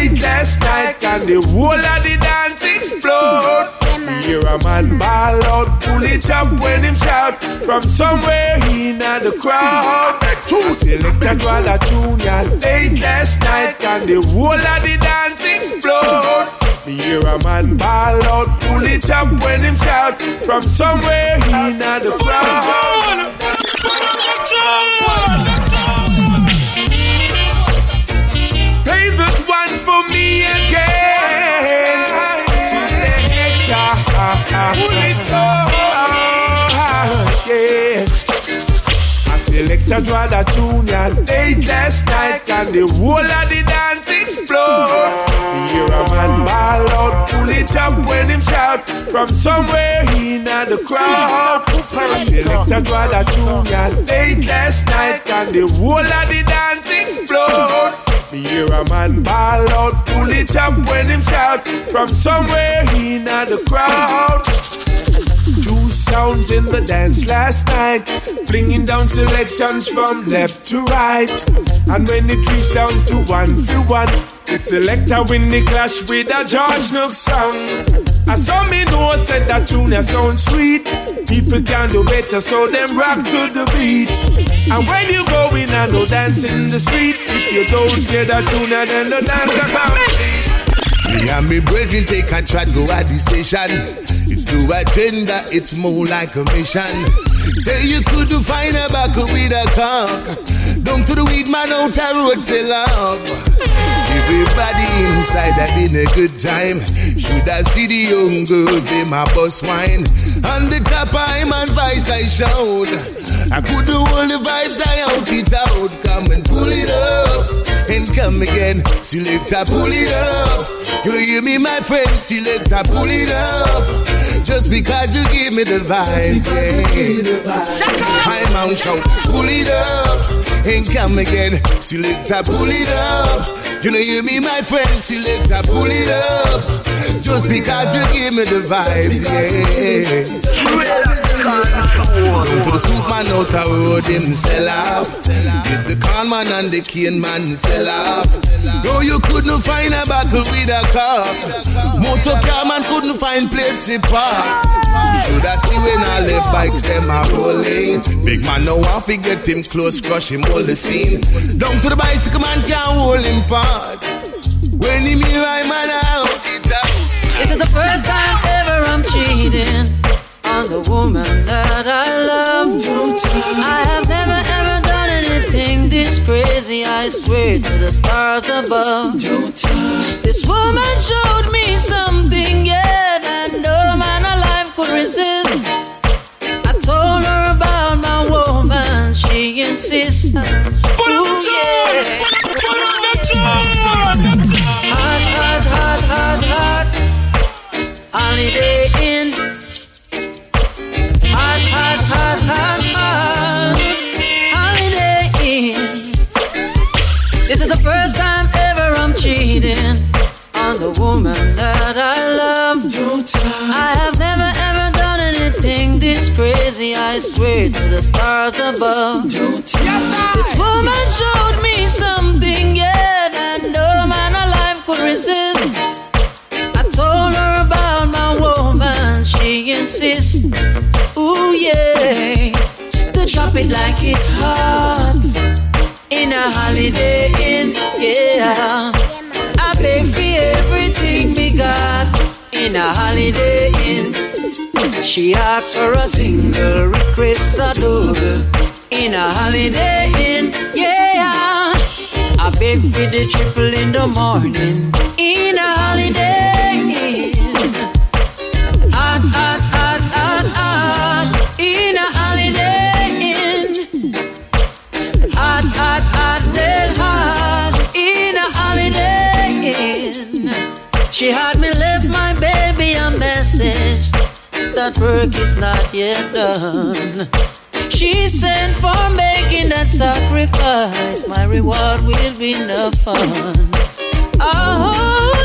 late last night and the whole of the dance explode. Hear a man ball out, pull it up when him shout from somewhere in the crowd. Two selector draw the tune and late last night and the whole of the dance explode. Me hear a man ball out, pull it up when him shout from somewhere in the crowd. Selector draw the and late last night and the whole of the dance explode. Hear a man ball out, pull it up when him shout from somewhere in the crowd. Selector draw the and late last night and the whole of the dance explode. Me hear a man ball out, pull it up when him shout from somewhere in the crowd. Sounds in the dance last night, flinging down selections from left to right. And when it reached down to one for one, the selector win the clash with a George Nooks song. I saw me know said that tune that sound sweet. People can do better, so them rock to the beat. And when you go in and no dance in the street, if you don't hear that tune, then the dance not complete. Me and me brethren take a chat, go at the station. It's no agenda, it's more like a mission. Say you could find a buckle with a cock. Down to the weed man out a road say love. Everybody inside having a good time. Should I see the young girls in my bus wine? On the top I'm on vice I shout. I could do all the vibes I out it out. Come and pull it up and come again. Selector pull it up. You hear me, my friend? Selector pull it up. Just because you give me the vibes, yeah. I'm out shout, pull it up and come again. Selector pull it up. You know, you me, my friend? Selector pull it up. Just because you give me the vibes, yeah. Down to the soup man out the road, him sell up. It's the con man and the cane man sell up. No, you couldn't find a buckle with a cup. Motor car man couldn't find place to park. You should have seen when all the bikes them are rolling. Big man no one fi get him close, crush him all the scene. Down to the bicycle can't hold him part. When him hear I man out. This is the first time ever I'm cheating on the woman that I love. I have never ever done anything this crazy. I swear to the stars above. This woman showed me Holiday Inn. Hot, hot, hot, hot, hot. Holiday Inn. This is the first time ever I'm cheating on the woman that I love. I have never ever done anything this crazy. I swear to the stars above. This woman showed me something, yeah, she. Ooh, yeah, to drop it like it's hot in a holiday inn, yeah. I pay for everything we got in a holiday inn. She asks for a single, requests a double in a holiday inn, yeah. I beg for the triple in the morning in a holiday She had me left my baby a message that work is not yet done. She sent for making that sacrifice, my reward will be enough fun. A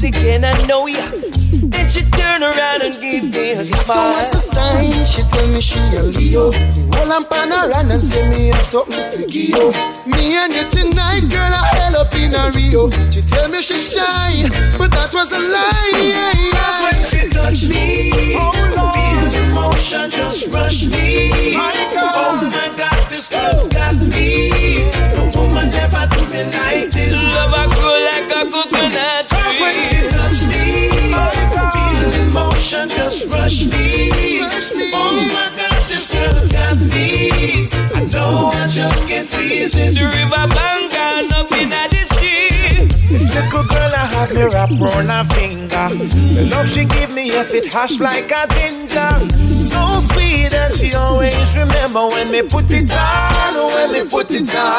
Daisy. I I know ya? Then she turn around and give me a smile. What's the sign? She tell me she a Leo. Hold on, pan around and say me have something for you. Me and you tonight, girl, I hell up in a Rio. She tell me she shy, but that was a lie. Cause when she touched me, resist. The river bank gone up in the sea. Little girl, I had me wrap round her finger. The love she give me, yes, it hush like a ginger. So sweet, and she always remember when me put it on, when me put it on.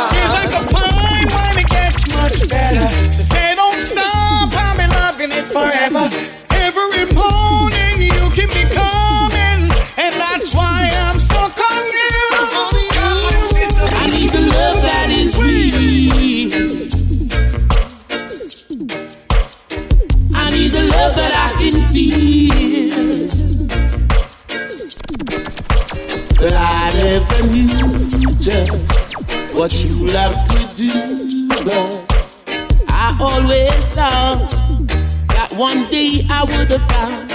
One day I would have found.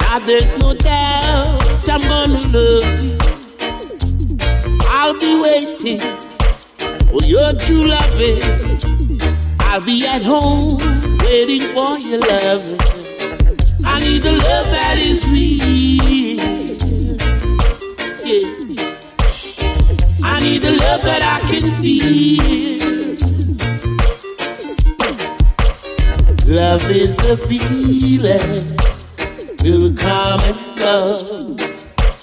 Now there's no doubt I'm gonna love you. I'll be waiting for your true loving. I'll be at home waiting for your love. A feeling will come and go.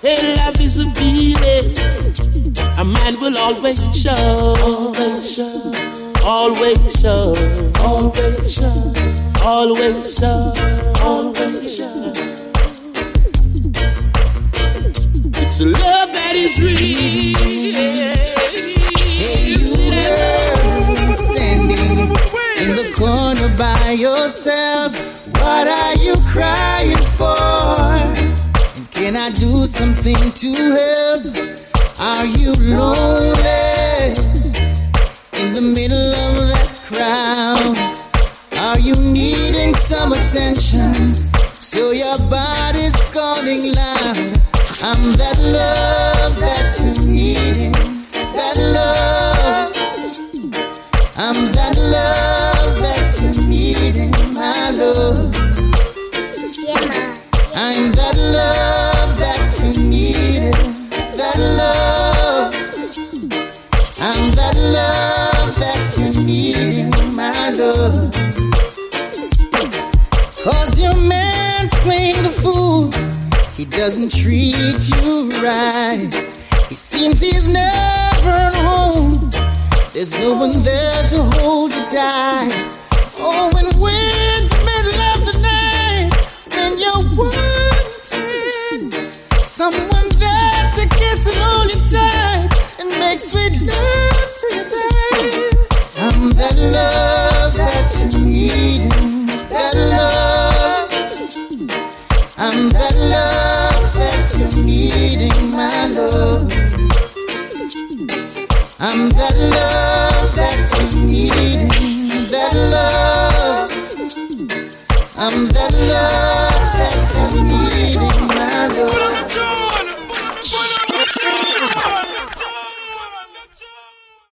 Hey, love is a feeling a man will always show. Always show. Always show. Always show. Always show. Always show. It's a love that is real. By yourself. What are you crying for? And can I do something to help? Are you lonely in the middle of that crowd? Are you needing some attention? So your body's calling loud. I'm that doesn't treat you right. He seems he's never home. There's no one there to hold you tight. Oh, and when the middle of the night, when you're wanting someone there to kiss and hold you tight and make sweet love to you, I'm that love that you need, that love. I'm that love.